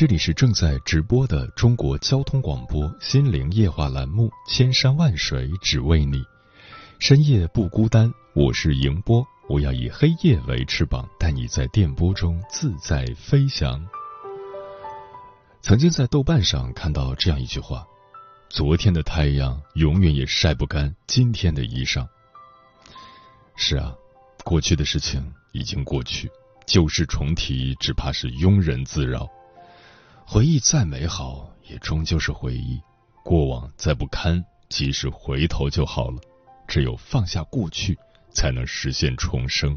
这里是正在直播的中国交通广播心灵夜话栏目《千山万水只为你》，深夜不孤单，我是迎波，我要以黑夜为翅膀，带你在电波中自在飞翔。曾经在豆瓣上看到这样一句话：昨天的太阳永远也晒不干今天的衣裳。是啊，过去的事情已经过去。旧事重提，只怕是庸人自扰。回忆再美好，也终究是回忆；过往再不堪，及时回头就好了。只有放下过去，才能实现重生。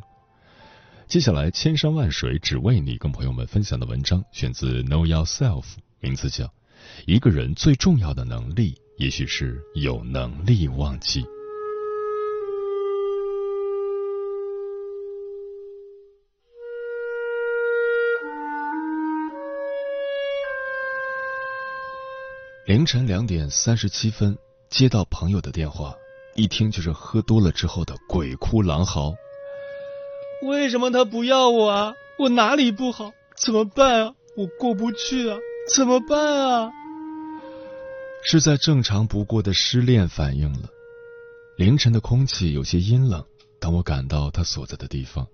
接下来，千山万水只为你，跟朋友们分享的文章选自《Know Yourself》，名字叫《一个人最重要的能力，也许是有能力忘记》。凌晨两点三十七分，接到朋友的电话，一听就是喝多了之后的鬼哭狼嚎。为什么他不要我啊？我哪里不好？怎么办啊？我过不去啊？怎么办啊？是在正常不过的失恋反应了。凌晨的空气有些阴冷，当我赶到他所在的地方，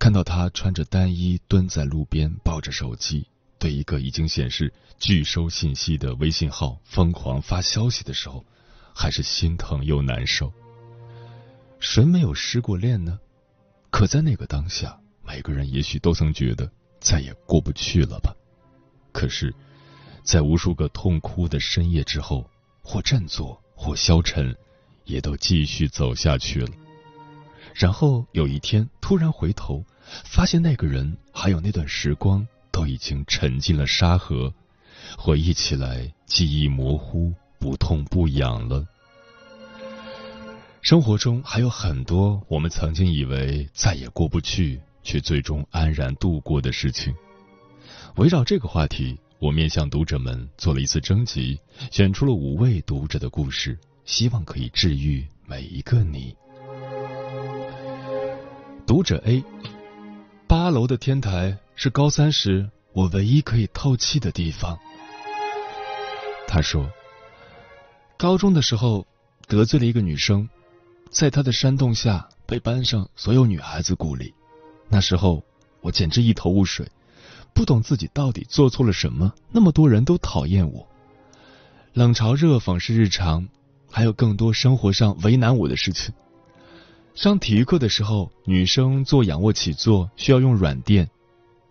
看到他穿着单衣蹲在路边，抱着手机。对一个已经显示拒收信息的微信号疯狂发消息的时候，还是心疼又难受。谁没有失过恋呢？可在那个当下，每个人也许都曾觉得再也过不去了吧。可是，在无数个痛哭的深夜之后，或振作，或消沉，也都继续走下去了。然后有一天，突然回头，发现那个人还有那段时光。都已经沉进了沙河，回忆起来记忆模糊，不痛不痒了。生活中还有很多我们曾经以为再也过不去，却最终安然度过的事情。围绕这个话题，我面向读者们做了一次征集，选出了五位读者的故事，希望可以治愈每一个你。读者 A，八楼的天台。是高三时我唯一可以透气的地方。他说，高中的时候得罪了一个女生，在他的煽动下被班上所有女孩子孤立。那时候我简直一头雾水，不懂自己到底做错了什么，那么多人都讨厌我。冷嘲热讽是日常，还有更多生活上为难我的事情。上体育课的时候，女生做仰卧起坐需要用软垫。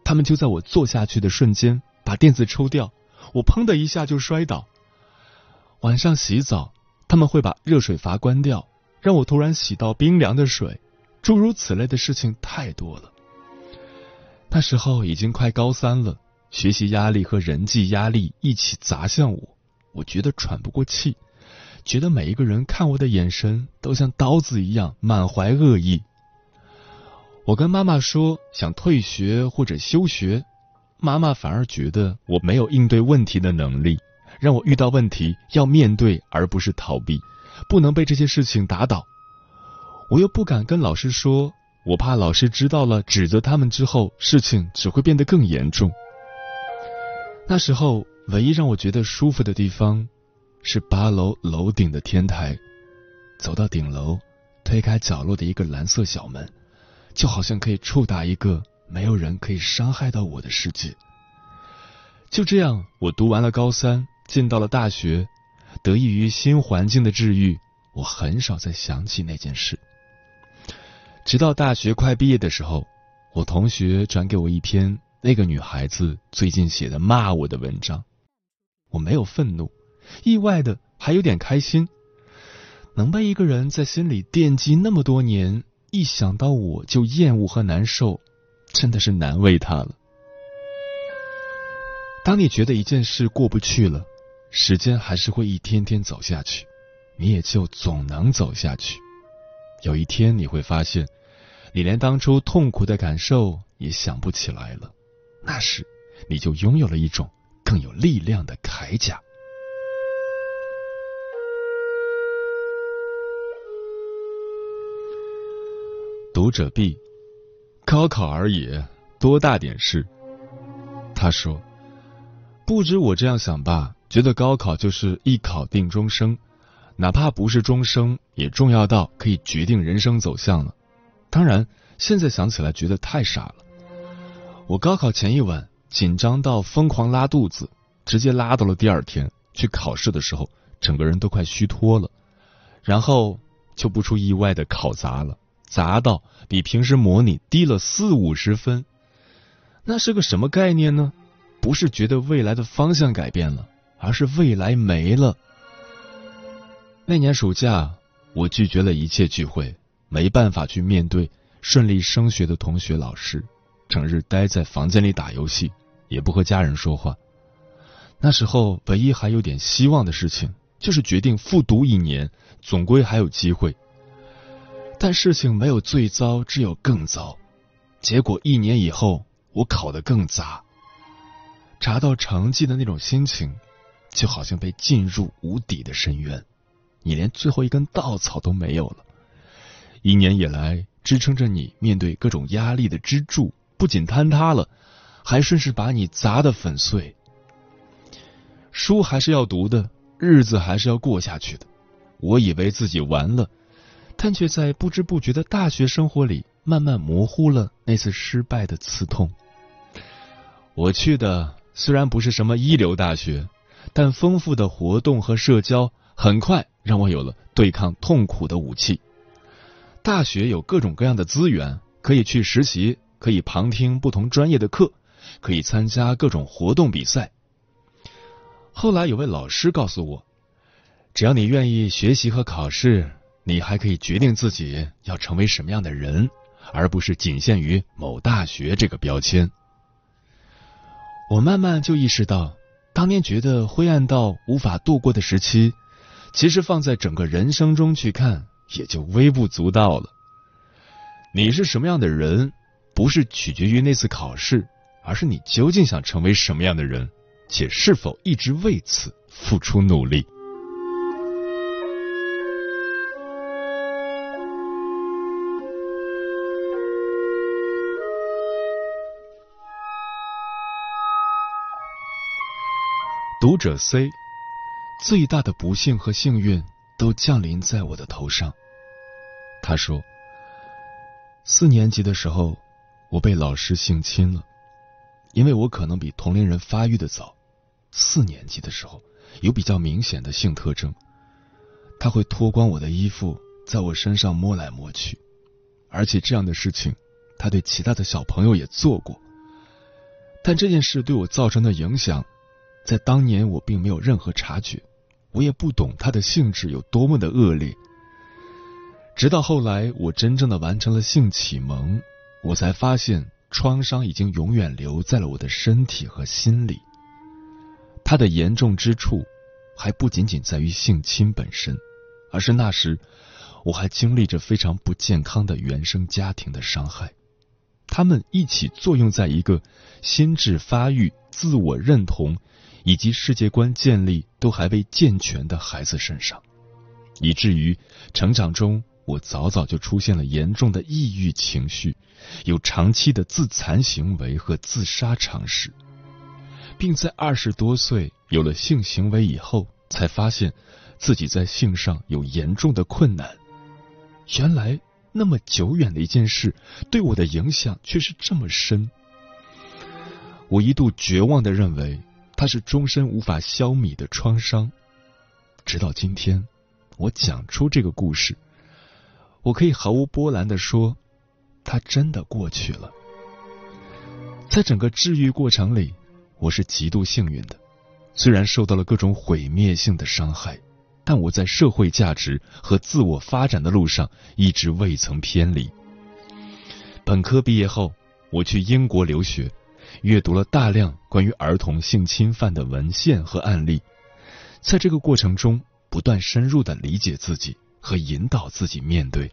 他们就在我坐下去的瞬间把垫子抽掉，我砰的一下就摔倒。晚上洗澡，他们会把热水阀关掉，让我突然洗到冰凉的水。诸如此类的事情太多了。那时候已经快高三了，学习压力和人际压力一起砸向我，我觉得喘不过气，觉得每一个人看我的眼神都像刀子一样，满怀恶意。我跟妈妈说想退学或者休学，妈妈反而觉得我没有应对问题的能力，让我遇到问题要面对而不是逃避，不能被这些事情打倒。我又不敢跟老师说，我怕老师知道了指责他们之后，事情只会变得更严重。那时候唯一让我觉得舒服的地方是八楼楼顶的天台，走到顶楼，推开角落的一个蓝色小门。就好像可以触达一个没有人可以伤害到我的世界。就这样，我读完了高三，进到了大学。得益于新环境的治愈，我很少再想起那件事。直到大学快毕业的时候，我同学转给我一篇那个女孩子最近写的骂我的文章，我没有愤怒，意外的还有点开心。能被一个人在心里惦记那么多年，一想到我就厌恶和难受，真的是难为他了。当你觉得一件事过不去了，时间还是会一天天走下去，你也就总能走下去。有一天你会发现，你连当初痛苦的感受也想不起来了，那时你就拥有了一种更有力量的铠甲。读者 B，高考而已，多大点事？他说：“不止我这样想吧，觉得高考就是一考定终生，哪怕不是终生，也重要到可以决定人生走向了。当然，现在想起来觉得太傻了。我高考前一晚紧张到疯狂拉肚子，直接拉到了第二天去考试的时候，整个人都快虚脱了，然后就不出意外的考砸了。”砸到比平时模拟低了四五十分，那是个什么概念呢？不是觉得未来的方向改变了，而是未来没了。那年暑假，我拒绝了一切聚会，没办法去面对顺利升学的同学、老师，整日待在房间里打游戏，也不和家人说话。那时候，唯一还有点希望的事情，就是决定复读一年，总归还有机会。但事情没有最糟，只有更糟。结果一年以后，我考得更砸。查到成绩的那种心情，就好像被浸入无底的深渊，你连最后一根稻草都没有了。一年以来支撑着你面对各种压力的支柱，不仅坍塌了，还顺势把你砸得粉碎。书还是要读的，日子还是要过下去的。我以为自己完了。但却在不知不觉的大学生活里，慢慢模糊了那次失败的刺痛。我去的虽然不是什么一流大学，但丰富的活动和社交很快让我有了对抗痛苦的武器。大学有各种各样的资源，可以去实习，可以旁听不同专业的课，可以参加各种活动比赛。后来有位老师告诉我，只要你愿意学习和考试。你还可以决定自己要成为什么样的人，而不是仅限于某大学这个标签。我慢慢就意识到，当年觉得灰暗到无法度过的时期，其实放在整个人生中去看，也就微不足道了。你是什么样的人，不是取决于那次考试，而是你究竟想成为什么样的人，且是否一直为此付出努力。读者 C，最大的不幸和幸运都降临在我的头上。他说，四年级的时候，我被老师性侵了，因为我可能比同龄人发育的早。四年级的时候，有比较明显的性特征，他会脱光我的衣服，在我身上摸来摸去，而且这样的事情，他对其他的小朋友也做过。但这件事对我造成的影响。在当年，我并没有任何察觉，我也不懂它的性质有多么的恶劣。直到后来，我真正的完成了性启蒙，我才发现创伤已经永远留在了我的身体和心里。它的严重之处，还不仅仅在于性侵本身，而是那时我还经历着非常不健康的原生家庭的伤害，他们一起作用在一个心智发育、自我认同。以及世界观建立都还未健全的孩子身上，以至于成长中我早早就出现了严重的抑郁情绪，有长期的自残行为和自杀尝试，并在二十多岁有了性行为以后，才发现自己在性上有严重的困难。原来那么久远的一件事，对我的影响却是这么深。我一度绝望的认为。它是终身无法消弭的创伤，直到今天，我讲出这个故事，我可以毫无波澜的说，它真的过去了。在整个治愈过程里，我是极度幸运的，虽然受到了各种毁灭性的伤害，但我在社会价值和自我发展的路上一直未曾偏离。本科毕业后，我去英国留学，阅读了大量关于儿童性侵犯的文献和案例，在这个过程中，不断深入的理解自己和引导自己面对。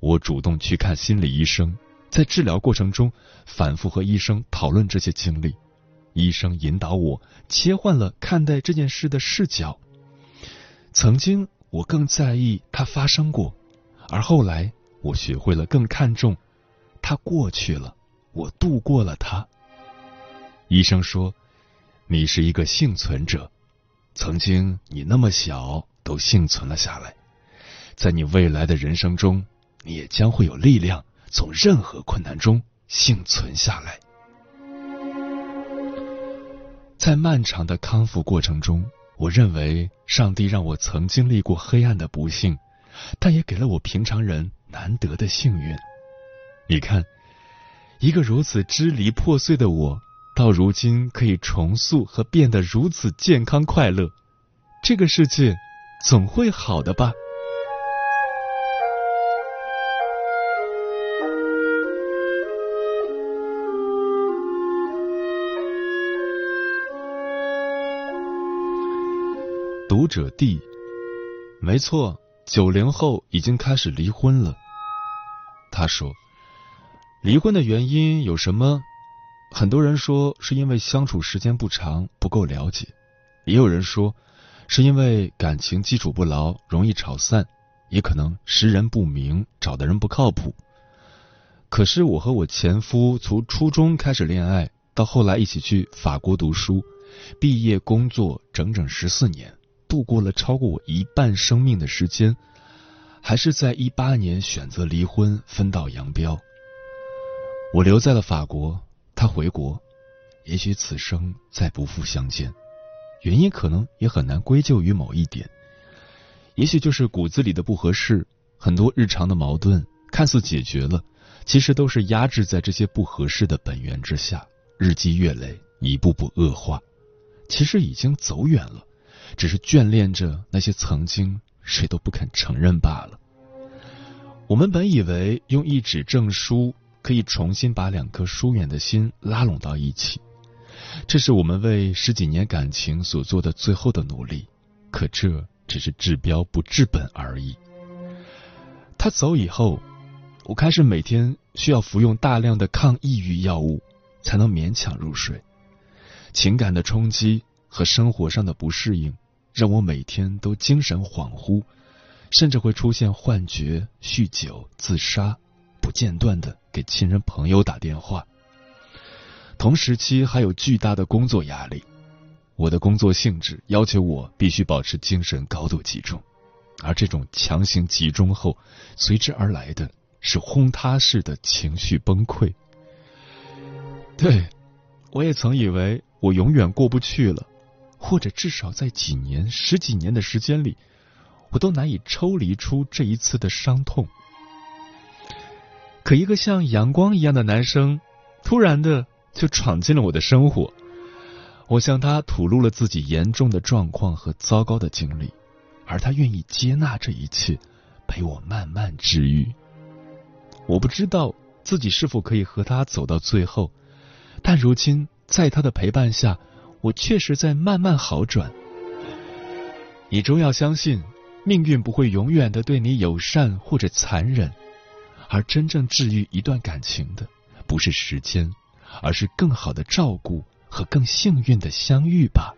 我主动去看心理医生。在治疗过程中，反复和医生讨论这些经历，医生引导我切换了看待这件事的视角。曾经我更在意它发生过，而后来我学会了更看重它过去了，我度过了它。医生说：“你是一个幸存者，曾经你那么小都幸存了下来，在你未来的人生中，你也将会有力量。”从任何困难中幸存下来，在漫长的康复过程中，我认为上帝让我曾经历过黑暗的不幸，但也给了我平常人难得的幸运。你看，一个如此支离破碎的我，到如今可以重塑和变得如此健康快乐，这个世界总会好的吧。读者 D，没错，九零后已经开始离婚了。他说，离婚的原因有什么？很多人说是因为相处时间不长，不够了解；也有人说是因为感情基础不牢，容易吵散；也可能识人不明，找的人不靠谱。可是我和我前夫从初中开始恋爱，到后来一起去法国读书，毕业工作整整十四年。度过了超过我一半生命的时间，还是在一八年选择离婚，分道扬镳。我留在了法国，他回国，也许此生再不复相见。原因可能也很难归咎于某一点，也许就是骨子里的不合适。很多日常的矛盾看似解决了，其实都是压制在这些不合适的本源之下，日积月累，一步步恶化。其实已经走远了。只是眷恋着那些曾经，谁都不肯承认罢了。我们本以为用一纸证书可以重新把两颗疏远的心拉拢到一起，这是我们为十几年感情所做的最后的努力。可这只是治标不治本而已。他走以后，我开始每天需要服用大量的抗抑郁药物，才能勉强入睡。情感的冲击和生活上的不适应。让我每天都精神恍惚，甚至会出现幻觉、酗酒、自杀，不间断的给亲人朋友打电话。同时期还有巨大的工作压力，我的工作性质要求我必须保持精神高度集中，而这种强行集中后，随之而来的是轰塌式的情绪崩溃。对，我也曾以为我永远过不去了。或者至少在几年、十几年的时间里，我都难以抽离出这一次的伤痛。可一个像阳光一样的男生，突然的就闯进了我的生活。我向他吐露了自己严重的状况和糟糕的经历，而他愿意接纳这一切，陪我慢慢治愈。我不知道自己是否可以和他走到最后，但如今在他的陪伴下。我确实在慢慢好转。你终要相信，命运不会永远的对你友善或者残忍，而真正治愈一段感情的，不是时间，而是更好的照顾和更幸运的相遇吧。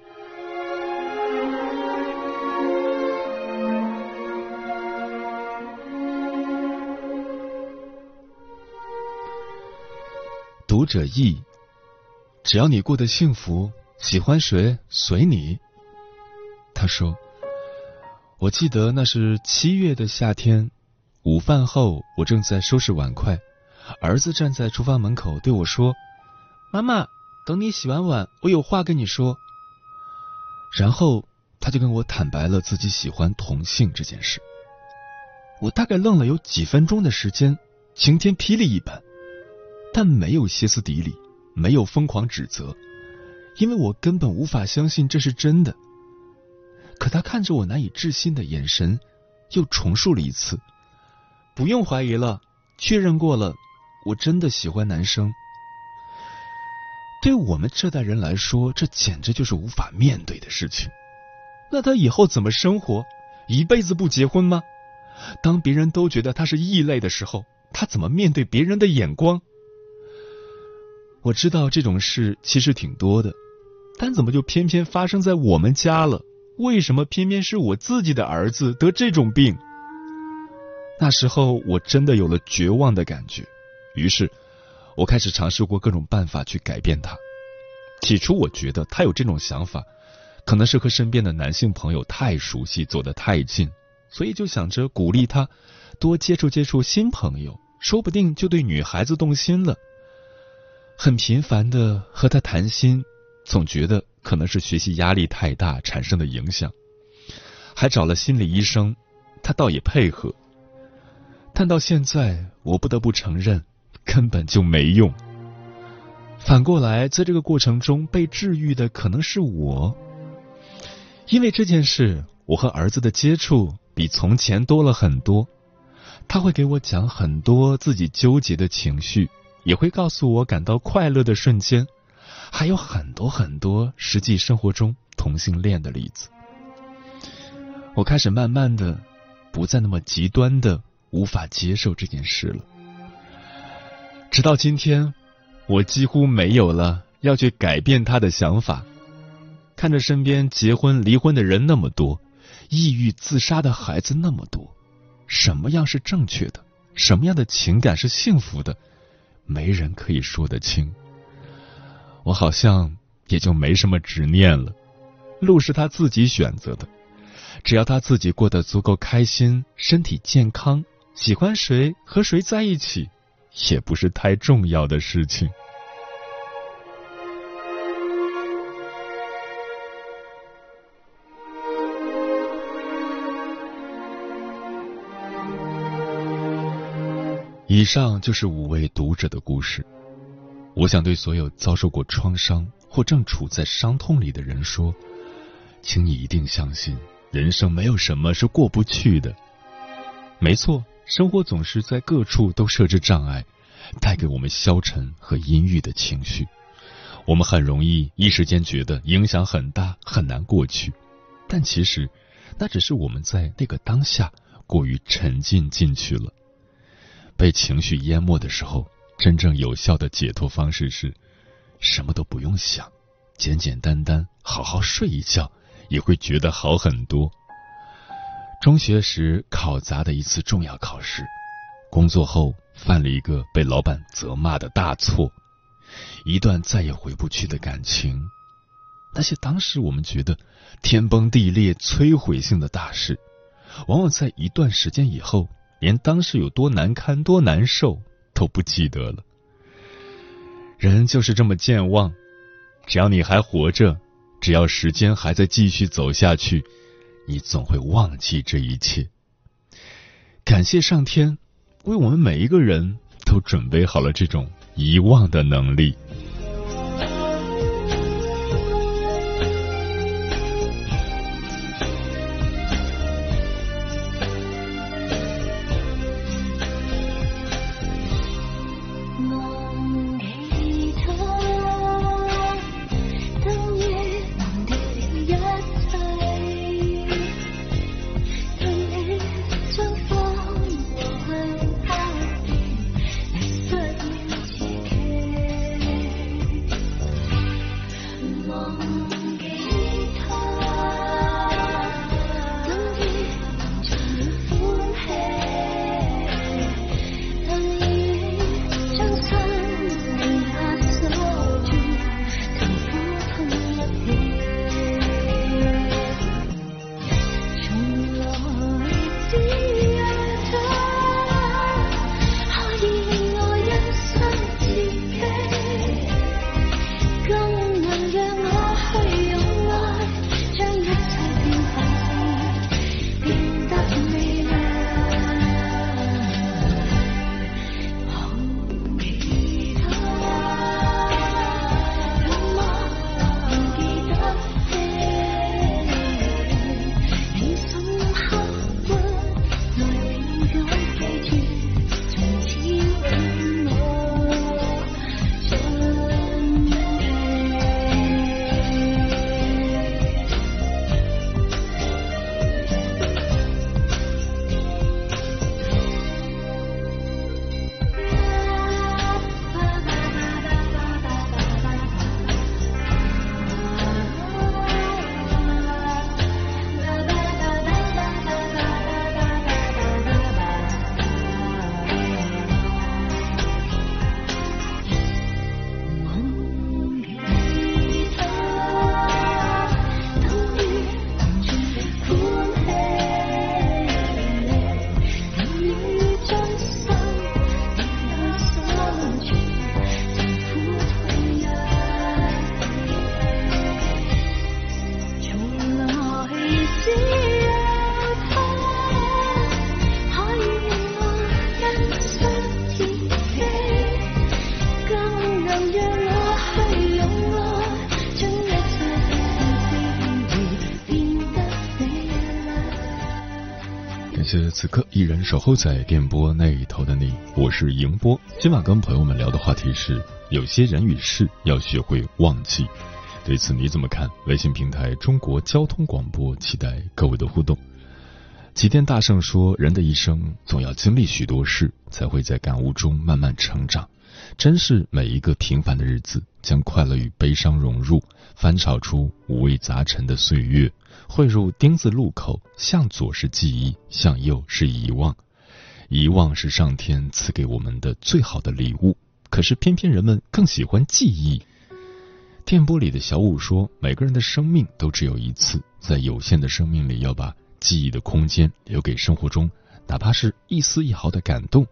读者意，只要你过得幸福。喜欢谁随你。他说：“我记得那是七月的夏天，午饭后我正在收拾碗筷，儿子站在厨房门口对我说：‘妈妈，等你洗完碗，我有话跟你说。’然后他就跟我坦白了自己喜欢同性这件事。我大概愣了有几分钟的时间，晴天霹雳一般，但没有歇斯底里，没有疯狂指责，因为我根本无法相信这是真的。可他看着我难以置信的眼神，又重述了一次：“不用怀疑了，确认过了，我真的喜欢男生。”对我们这代人来说，这简直就是无法面对的事情。那他以后怎么生活？一辈子不结婚吗？当别人都觉得他是异类的时候，他怎么面对别人的眼光？我知道这种事其实挺多的，但怎么就偏偏发生在我们家了？为什么偏偏是我自己的儿子得这种病？那时候我真的有了绝望的感觉，于是我开始尝试过各种办法去改变他。起初我觉得他有这种想法，可能是和身边的男性朋友太熟悉，走得太近，所以就想着鼓励他多接触接触新朋友，说不定就对女孩子动心了。很频繁的和他谈心，总觉得。可能是学习压力太大产生的影响，还找了心理医生，他倒也配合。但到现在，我不得不承认，根本就没用。反过来，在这个过程中被治愈的可能是我，因为这件事，我和儿子的接触比从前多了很多。他会给我讲很多自己纠结的情绪，也会告诉我感到快乐的瞬间。还有很多很多实际生活中同性恋的例子，我开始慢慢的不再那么极端的无法接受这件事了。直到今天，我几乎没有了要去改变他的想法。看着身边结婚离婚的人那么多，抑郁自杀的孩子那么多，什么样是正确的？什么样的情感是幸福的？没人可以说得清。我好像也就没什么执念了，路是他自己选择的，只要他自己过得足够开心，身体健康，喜欢谁和谁在一起，也不是太重要的事情。以上就是五位读者的故事。我想对所有遭受过创伤或正处在伤痛里的人说，请你一定相信，人生没有什么是过不去的。没错，生活总是在各处都设置障碍，带给我们消沉和阴郁的情绪。我们很容易一时间觉得影响很大，很难过去。但其实，那只是我们在那个当下过于沉浸进去了，被情绪淹没的时候。真正有效的解脱方式是，什么都不用想，简简单单好好睡一觉，也会觉得好很多。中学时考砸的一次重要考试，工作后犯了一个被老板责骂的大错，一段再也回不去的感情，那些当时我们觉得天崩地裂、摧毁性的大事，往往在一段时间以后，连当时有多难堪、多难受。都不记得了。人就是这么健忘，只要你还活着，只要时间还在继续走下去，你总会忘记这一切。感谢上天，为我们每一个人都准备好了这种遗忘的能力。依然守候在电波那一头的你，我是迎波。今晚跟朋友们聊的话题是：有些人与事要学会忘记。对此你怎么看？微信平台中国交通广播，期待各位的互动。齐天大圣说：“人的一生总要经历许多事，才会在感悟中慢慢成长。珍视每一个平凡的日子，将快乐与悲伤融入，翻炒出五味杂陈的岁月。”汇入丁字路口，向左是记忆，向右是遗忘。遗忘是上天赐给我们的最好的礼物，可是偏偏人们更喜欢记忆。电波里的小五说：“每个人的生命都只有一次，在有限的生命里，要把记忆的空间留给生活中，哪怕是一丝一毫的感动。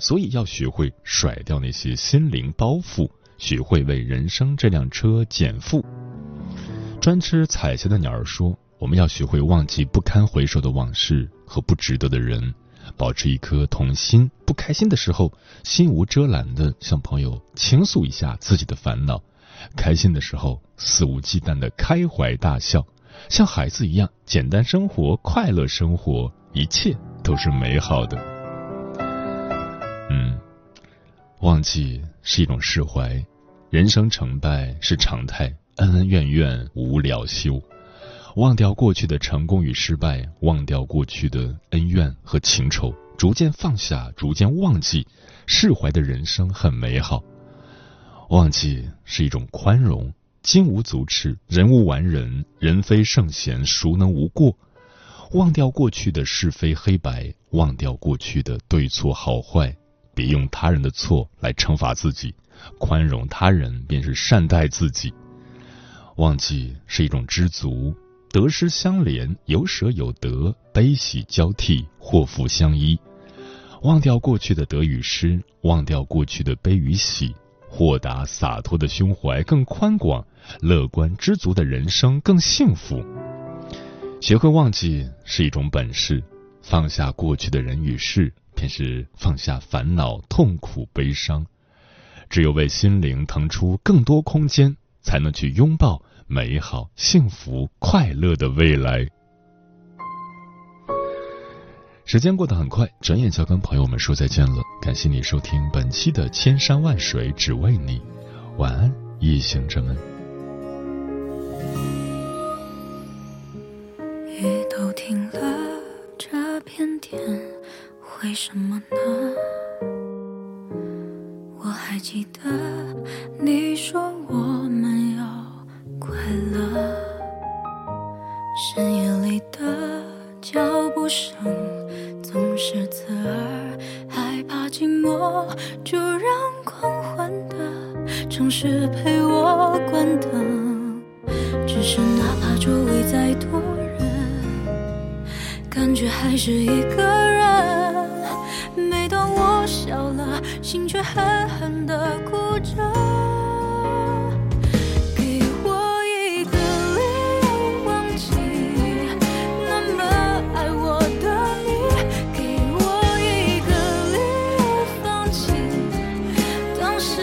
所以要学会甩掉那些心灵包袱，学会为人生这辆车减负。”专吃彩霞的鸟儿说。我们要学会忘记不堪回首的往事和不值得的人，保持一颗童心。不开心的时候，心无遮拦的向朋友倾诉一下自己的烦恼；开心的时候，肆无忌惮的开怀大笑，像孩子一样简单生活，快乐生活，一切都是美好的。嗯，忘记是一种释怀，人生成败是常态，恩恩怨怨无了休。忘掉过去的成功与失败，忘掉过去的恩怨和情仇，逐渐放下，逐渐忘记，释怀的人生很美好。忘记是一种宽容，金无足赤，人无完人，人非圣贤，孰能无过？忘掉过去的是非黑白，忘掉过去的对错好坏，别用他人的错来惩罚自己，宽容他人便是善待自己。忘记是一种知足。得失相连，有舍有得，悲喜交替，祸福相依。忘掉过去的得与失，忘掉过去的悲与喜，豁达洒脱的胸怀更宽广，乐观知足的人生更幸福。学会忘记是一种本事，放下过去的人与事，便是放下烦恼、痛苦、悲伤。只有为心灵腾出更多空间，才能去拥抱。美好、幸福、快乐的未来。时间过得很快，转眼就要跟朋友们说再见了。感谢你收听本期的《千山万水只为你》，晚安，夜行者们。雨都停了，这片天为什么呢？我还记得你说我们要。快乐，狠狠的哭着给我一个理由忘记那么爱我的你给我一个理由放弃。当时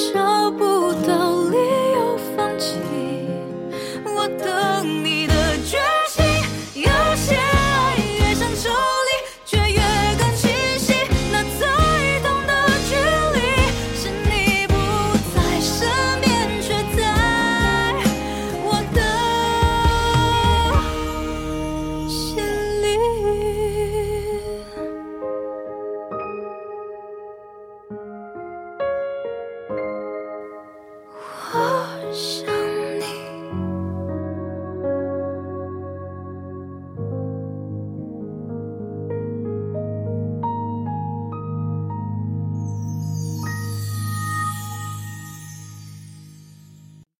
show.